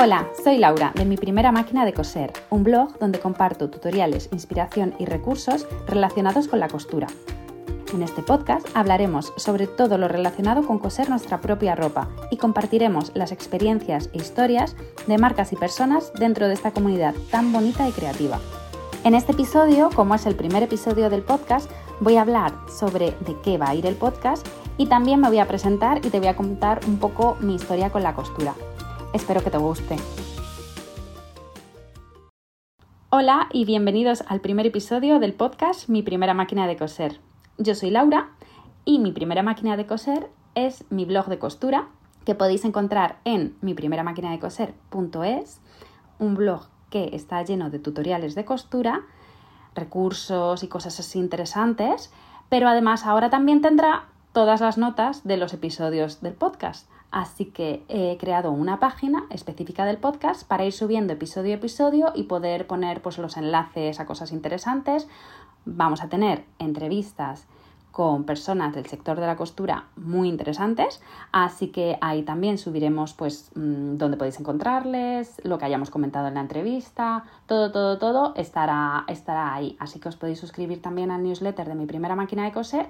Hola, soy Laura de Mi Primera Máquina de Coser, un blog donde comparto tutoriales, inspiración y recursos relacionados con la costura. En este podcast hablaremos sobre todo lo relacionado con coser nuestra propia ropa y compartiremos las experiencias e historias de marcas y personas dentro de esta comunidad tan bonita y creativa. En este episodio, como es el primer episodio del podcast, voy a hablar sobre de qué va a ir el podcast y también me voy a presentar y te voy a contar un poco mi historia con la costura. Espero que te guste. Hola y bienvenidos al primer episodio del podcast Mi primera máquina de coser. Yo soy Laura y mi primera máquina de coser es mi blog de costura que podéis encontrar en mi primera máquina de coser.es, un blog que está lleno de tutoriales de costura, recursos y cosas interesantes, pero además ahora también tendrá todas las notas de los episodios del podcast. Así que he creado una página específica del podcast para ir subiendo episodio a episodio y poder poner pues, los enlaces a cosas interesantes. Vamos a tener entrevistas con personas del sector de la costura muy interesantes, así que ahí también subiremos pues mm, dónde podéis encontrarles, lo que hayamos comentado en la entrevista, todo, todo, todo estará, estará ahí. Así que os podéis suscribir también al newsletter de mi primera máquina de coser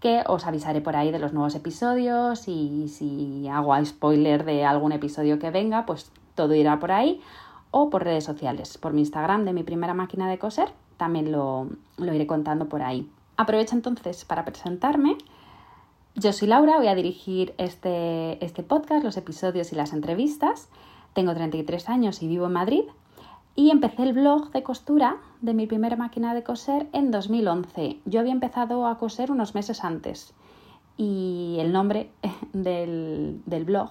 que os avisaré por ahí de los nuevos episodios y si hago spoiler de algún episodio que venga, pues todo irá por ahí o por redes sociales, por mi Instagram de mi primera máquina de coser, también lo, lo iré contando por ahí. Aprovecho entonces para presentarme. Yo soy Laura, voy a dirigir este, este podcast, los episodios y las entrevistas. Tengo 33 años y vivo en Madrid y empecé el blog de costura de mi primera máquina de coser en 2011. Yo había empezado a coser unos meses antes y el nombre del, blog,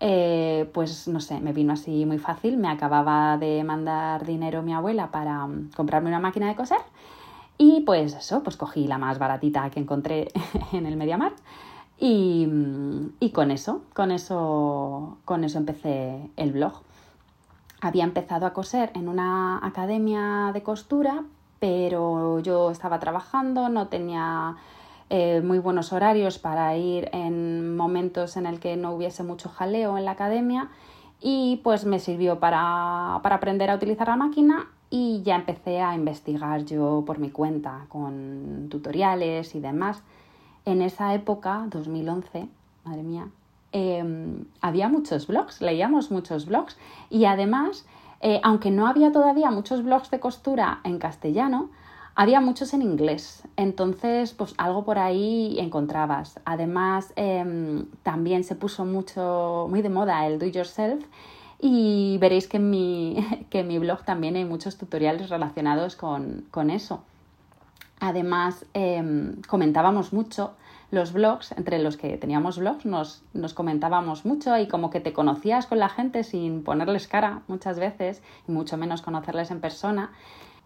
eh, pues no sé, me vino así muy fácil. Me acababa de mandar dinero mi abuela para mm, comprarme una máquina de coser y pues eso, pues cogí la más baratita que encontré en el Mediamar. Y, mm, y con eso, con eso, con eso empecé el blog había empezado a coser en una academia de costura, pero yo estaba trabajando, no tenía eh, muy buenos horarios para ir en momentos en el que no hubiese mucho jaleo en la academia y pues me sirvió para, para aprender a utilizar la máquina y ya empecé a investigar yo por mi cuenta con tutoriales y demás. En esa época, 2011, madre mía, Em, había muchos blogs, leíamos muchos blogs y además, eh, aunque no había todavía muchos blogs de costura en castellano, había muchos en inglés, entonces pues algo por ahí encontrabas. Además, em, también se puso mucho, muy de moda el do yourself y veréis que en mi, que mi blog también hay muchos tutoriales relacionados con, con eso. Además, em, comentábamos mucho los blogs, entre los que teníamos blogs, nos, nos, comentábamos mucho y como que te conocías con la gente sin ponerles cara muchas veces, y mucho menos conocerles en persona.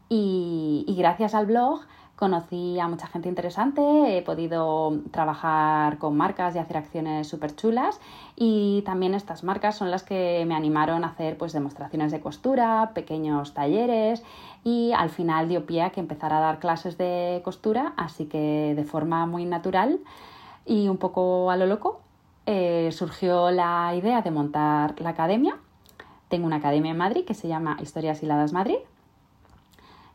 Y, y gracias al blog conocí a mucha gente interesante, he podido trabajar con marcas y hacer acciones súper chulas y también estas marcas son las que me animaron a hacer pues demostraciones de costura, pequeños talleres y al final dio pie a que empezara a dar clases de costura, así que de forma muy natural y un poco a lo loco eh, surgió la idea de montar la academia. Tengo una academia en Madrid que se llama Historias Hiladas Madrid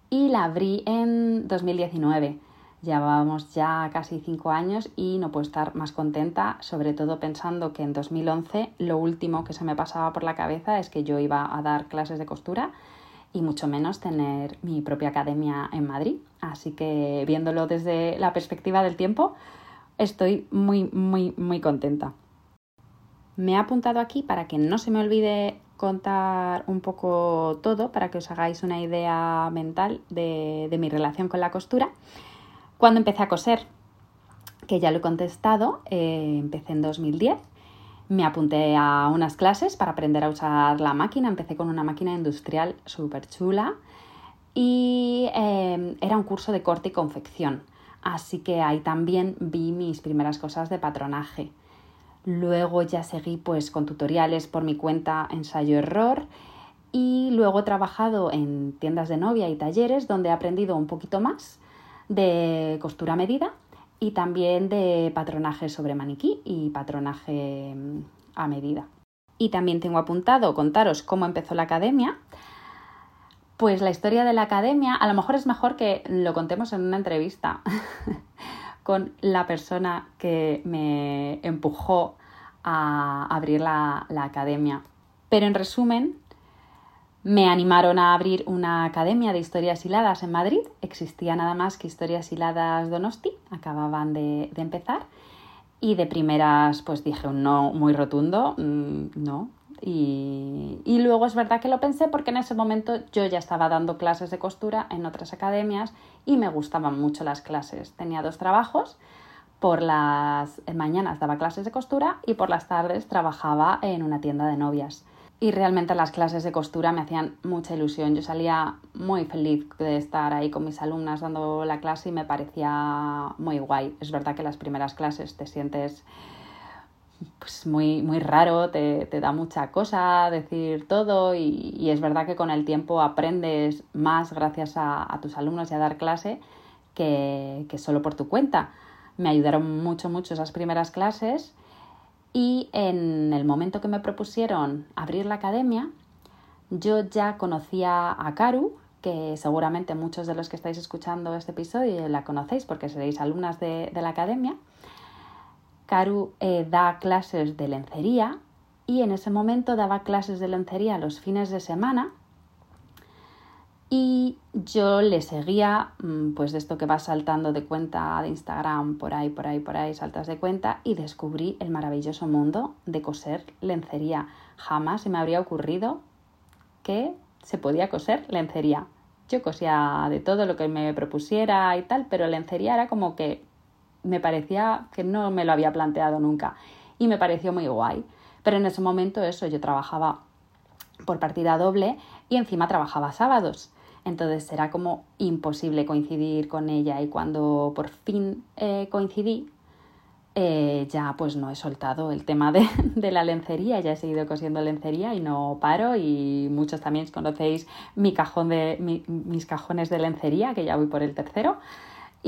y la abrí en 2019. Llevábamos ya casi cinco años y no puedo estar más contenta, sobre todo pensando que en 2011 lo último que se me pasaba por la cabeza es que yo iba a dar clases de costura y mucho menos tener mi propia academia en Madrid. Así que viéndolo desde la perspectiva del tiempo, estoy muy, muy, muy contenta. Me he apuntado aquí para que no se me olvide contar un poco todo para que os hagáis una idea mental de, mi relación con la costura. Cuando empecé a coser, que ya lo he contestado, eh, empecé en 2010. Me apunté a unas clases para aprender a usar la máquina. Empecé con una máquina industrial súper chula y eh, era un curso de corte y confección. Así que ahí también vi mis primeras cosas de patronaje. Luego ya seguí pues con tutoriales por mi cuenta ensayo-error y luego he trabajado en tiendas de novia y talleres donde he aprendido un poquito más de costura medida y también de patronaje sobre maniquí y patronaje mm, a medida. y también tengo apuntado contaros cómo empezó la academia. Pues la historia de la academia, a lo mejor es mejor que lo contemos en una entrevista con la persona que me empujó a abrir la, la academia. Pero en resumen, me animaron a abrir una academia de historias hiladas en Madrid. Existía nada más que historias hiladas Donosti, acababan de, empezar. Y de primeras, pues dije un no muy rotundo, mm, no. Y, y, luego es verdad que lo pensé porque en ese momento yo ya estaba dando clases de costura en otras academias y me gustaban mucho las clases. Tenía dos trabajos. Por las mañanas daba clases de costura y por las tardes trabajaba en una tienda de novias y realmente las clases de costura me hacían mucha ilusión. Yo salía muy feliz de estar ahí con mis alumnas dando la clase y me parecía muy guay. Es verdad que las primeras clases te sientes pues muy, muy raro, te, te da mucha cosa decir todo y, y, es verdad que con el tiempo aprendes más gracias a, tus alumnos y a dar clase que, que solo por tu cuenta. Me ayudaron mucho, mucho esas primeras clases y en el momento que me propusieron abrir la academia, yo ya conocía a Karu, que seguramente muchos de los que estáis escuchando este episodio la conocéis porque seréis alumnas de, de la academia. Karu eh, da clases de lencería y en ese momento daba clases de lencería los fines de semana y yo le seguía, mm, pues de esto que va saltando de cuenta de Instagram, por ahí, por ahí, por ahí, saltas de cuenta, y descubrí el maravilloso mundo de coser lencería. Jamás se me habría ocurrido que se podía coser lencería. Yo cosía de todo lo que me propusiera y tal, pero lencería era como que me parecía que no me lo había planteado nunca. Y me pareció muy guay. Pero en ese momento eso, yo trabajaba por partida doble y encima trabajaba sábados. Entonces era como imposible coincidir con ella y cuando por fin eh, coincidí, eh, ya pues no he soltado el tema de, de, la lencería, ya he seguido cosiendo lencería y no paro y muchos también conocéis mi cajón de, mi, mis cajones de lencería, que ya voy por el tercero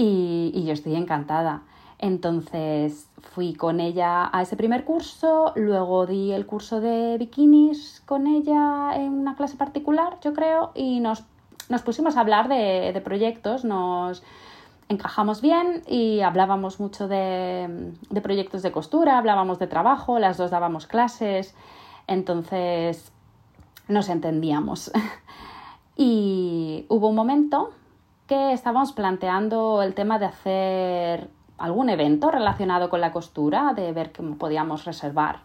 y, yo estoy encantada. Entonces fui con ella a ese primer curso, luego di el curso de bikinis con ella en una clase particular, yo creo, y nos nos pusimos a hablar de, de proyectos, nos encajamos bien y hablábamos mucho de, de, proyectos de costura, hablábamos de trabajo, las dos dábamos clases, entonces nos entendíamos. y hubo un momento que estábamos planteando el tema de hacer algún evento relacionado con la costura, de ver cómo podíamos reservar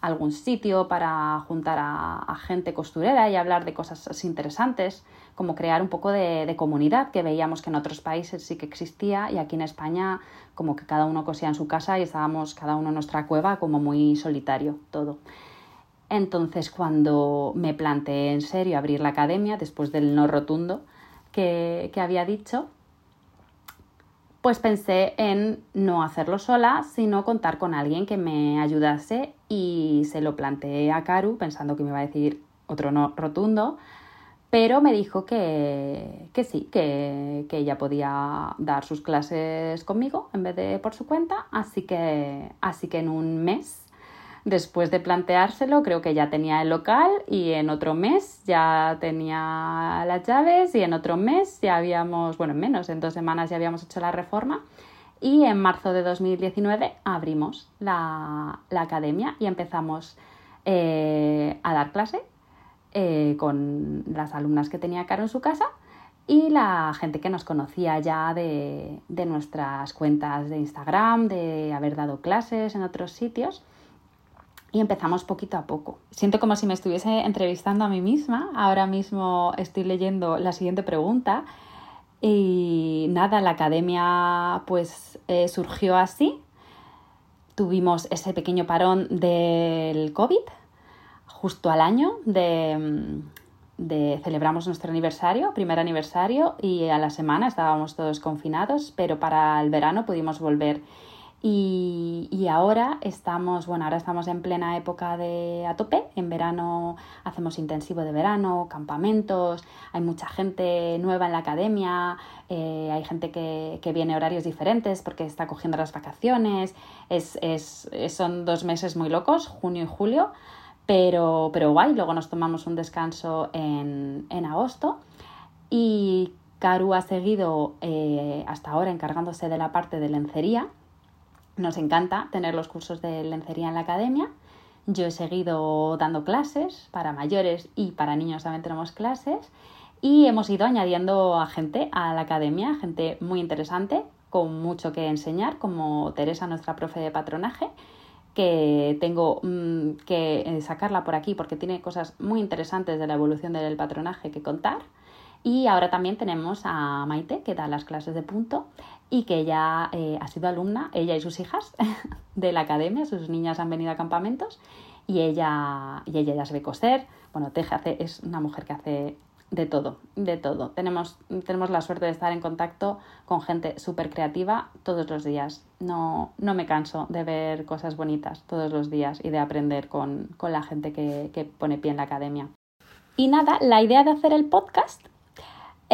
algún sitio para juntar a, gente costurera y hablar de cosas interesantes como crear un poco de, comunidad que veíamos que en otros países sí que existía y aquí en España como que cada uno cosía en su casa y estábamos cada uno en nuestra cueva como muy solitario todo. Entonces cuando me planteé en serio abrir la academia después del no rotundo que, que había dicho, pues pensé en no hacerlo sola, sino contar con alguien que me ayudase y se lo planteé a Karu pensando que me iba a decir otro no rotundo, pero me dijo que, que sí, que, que, ella podía dar sus clases conmigo en vez de por su cuenta, así que, así que en un mes, después de planteárselo, creo que ya tenía el local y en otro mes ya tenía las llaves y en otro mes ya habíamos, bueno, en menos, en dos semanas ya habíamos hecho la reforma y en marzo de 2019 abrimos la, la academia y empezamos eh, a dar clase eh, con las alumnas que tenía Caro en su casa y la gente que nos conocía ya de, de, nuestras cuentas de Instagram, de haber dado clases en otros sitios. Y empezamos poquito a poco. Siento como si me estuviese entrevistando a mí misma. Ahora mismo estoy leyendo la siguiente pregunta. Y nada, la academia pues eh, surgió así. Tuvimos ese pequeño parón del COVID, justo al año de, de, celebramos nuestro aniversario, primer aniversario, y a la semana estábamos todos confinados, pero para el verano pudimos volver. Y, ahora estamos, bueno, ahora estamos en plena época de a tope. En verano hacemos intensivo de verano, campamentos, hay mucha gente nueva en la academia, eh, hay gente que, que, viene horarios diferentes porque está cogiendo las vacaciones. Es, es, son dos meses muy locos, junio y julio pero, pero guay, luego nos tomamos un descanso en, en agosto y Karu ha seguido eh, hasta ahora encargándose de la parte de lencería. Nos encanta tener los cursos de lencería en la academia. Yo he seguido dando clases para mayores y para niños también tenemos clases y hemos ido añadiendo a gente a la academia, gente muy interesante, con mucho que enseñar, como Teresa, nuestra profe de patronaje, que tengo mm, que sacarla por aquí porque tiene cosas muy interesantes de la evolución del patronaje que contar. Y ahora también tenemos a Maite, que da las clases de punto y que ella eh, ha sido alumna, ella y sus hijas, de la academia, sus niñas han venido a campamentos y ella, y ella ya sabe coser. Bueno, Teja hace, es una mujer que hace de todo, de todo. Tenemos, tenemos la suerte de estar en contacto con gente súper creativa todos los días. No, no me canso de ver cosas bonitas todos los días y de aprender con, con la gente que, que pone pie en la academia. Y nada, la idea de hacer el podcast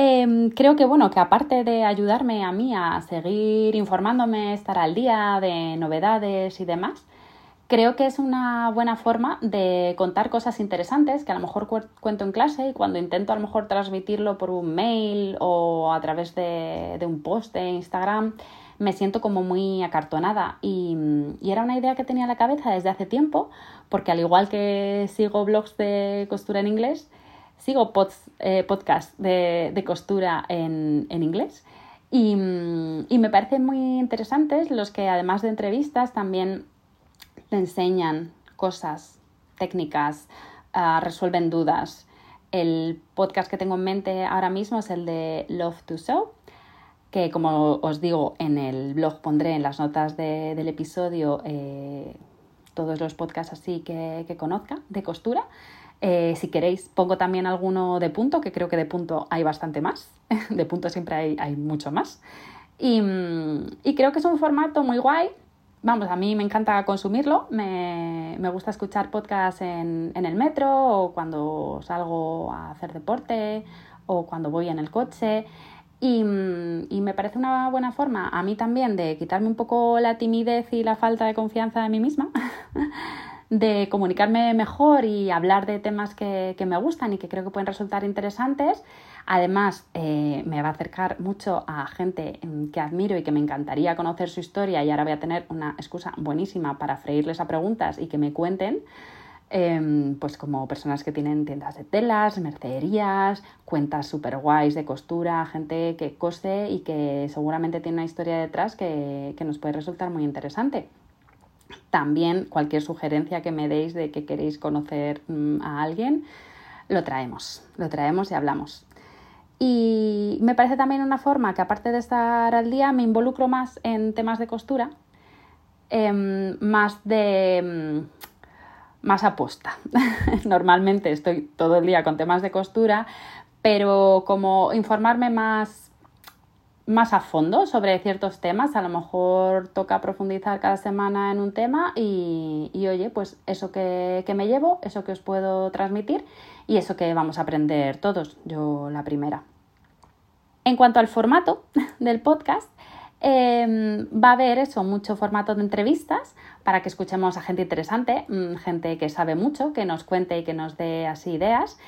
Em, creo que bueno, que aparte de ayudarme a mí a seguir informándome, estar al día de novedades y demás, creo que es una buena forma de contar cosas interesantes que a lo mejor cuento en clase y cuando intento a lo mejor transmitirlo por un mail o a través de, un post de Instagram, me siento como muy acartonada. Y, era una idea que tenía en la cabeza desde hace tiempo, porque al igual que sigo blogs de costura en inglés, sigo eh, podcasts de, costura en, inglés y, me parecen muy interesantes los que además de entrevistas también te enseñan cosas técnicas, ah, resuelven dudas. El podcast que tengo en mente ahora mismo es el de Love to Sew, que como os digo en el blog pondré en las notas del episodio eh, todos los podcasts así que, que conozca de costura. Eh, si queréis, pongo también alguno de punto, que creo que de punto hay bastante más. De punto siempre hay, mucho más. Mm, y, creo que es un formato muy guay. Vamos, a mí me encanta consumirlo. Me, gusta escuchar podcasts en, el metro o cuando salgo a hacer deporte o cuando voy en el coche. Y, mm, y, me parece una buena forma a mí también de quitarme un poco la timidez y la falta de confianza en mí misma de comunicarme mejor y hablar de temas que, me gustan y que creo que pueden resultar interesantes. Además, eh, me va a acercar mucho a gente que admiro y que me encantaría conocer su historia y ahora voy a tener una excusa buenísima para freírles a preguntas y que me cuenten. Em, pues como personas que tienen tiendas de telas, mercerías, cuentas súper guays de costura, gente que cose y que seguramente tiene una historia detrás que nos puede resultar muy interesante. También cualquier sugerencia que me deis de que queréis conocer mm, a alguien, lo traemos, lo traemos y hablamos. Y me parece también una forma que aparte de estar al día, me involucro más en temas de costura, em, más de mm, más aposta. Normalmente estoy todo el día con temas de costura, pero como informarme más más a fondo sobre ciertos temas. A lo mejor toca profundizar cada semana en un tema y, oye, pues eso que, me llevo, eso que os puedo transmitir y eso que vamos a aprender todos, yo la primera. En cuanto al formato del podcast, em, va a haber eso, mucho formato de entrevistas para que escuchemos a gente interesante, mm, gente que sabe mucho, que nos cuente y que nos dé así ideas.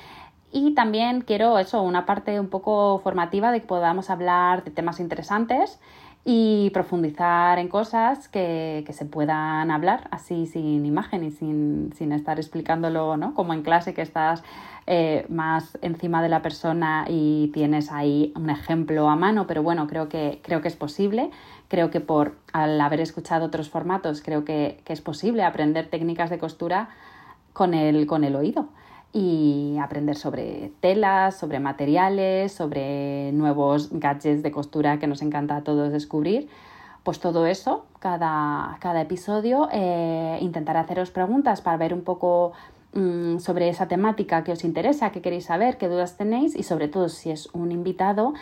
Y también quiero eso, una parte un poco formativa de que podamos hablar de temas interesantes y profundizar en cosas que, se puedan hablar así sin imagen y sin, estar explicándolo, ¿no? Como en clase que estás eh, más encima de la persona y tienes ahí un ejemplo a mano, pero bueno, creo que, creo que es posible. Creo que por al haber escuchado otros formatos, creo que, que es posible aprender técnicas de costura con el, con el oído y aprender sobre telas, sobre materiales, sobre nuevos gadgets de costura que nos encanta a todos descubrir. Pues todo eso, cada, cada episodio, eh, intentaré haceros preguntas para ver un poco mm, sobre esa temática que os interesa, qué queréis saber, qué dudas tenéis y sobre todo si es un invitado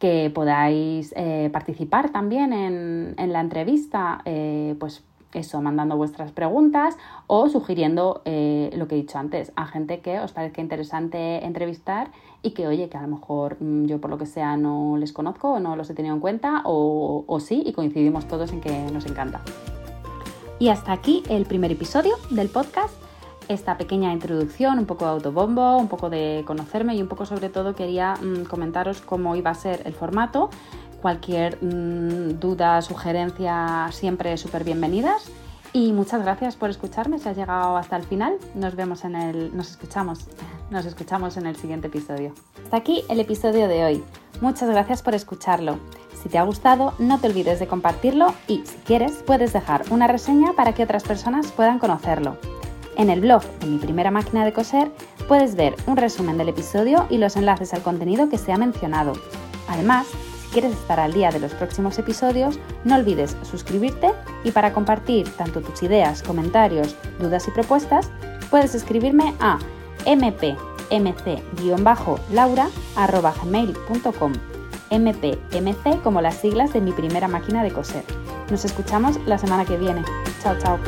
que podáis eh, participar también en, en la entrevista, eh, pues eso, mandando vuestras preguntas o sugiriendo eh, lo que he dicho antes a gente que os parezca interesante entrevistar y que, oye, que a lo mejor mm, yo por lo que sea no les conozco o no los he tenido en cuenta o, sí y coincidimos todos en que nos encanta. Y hasta aquí el primer episodio del podcast. esta pequeña introducción, un poco de autobombo, un poco de conocerme y un poco sobre todo quería mm, comentaros cómo iba a ser el formato. Cualquier mm, duda, sugerencia, siempre súper bienvenidas. Y muchas gracias por escucharme, si has llegado hasta el final. Nos vemos en el. Nos escuchamos. Nos escuchamos en el siguiente episodio. Hasta aquí el episodio de hoy. Muchas gracias por escucharlo. Si te ha gustado, no te olvides de compartirlo y, si quieres, puedes dejar una reseña para que otras personas puedan conocerlo. En el blog de mi primera máquina de coser puedes ver un resumen del episodio y los enlaces al contenido que se ha mencionado. Además, quieres estar al día de los próximos episodios, no olvides suscribirte y para compartir tanto tus ideas, comentarios, dudas y propuestas, puedes escribirme a mpmc-laura.gmail.com mpmc como las siglas de mi primera máquina de coser. Nos escuchamos la semana que viene. Chao, chao.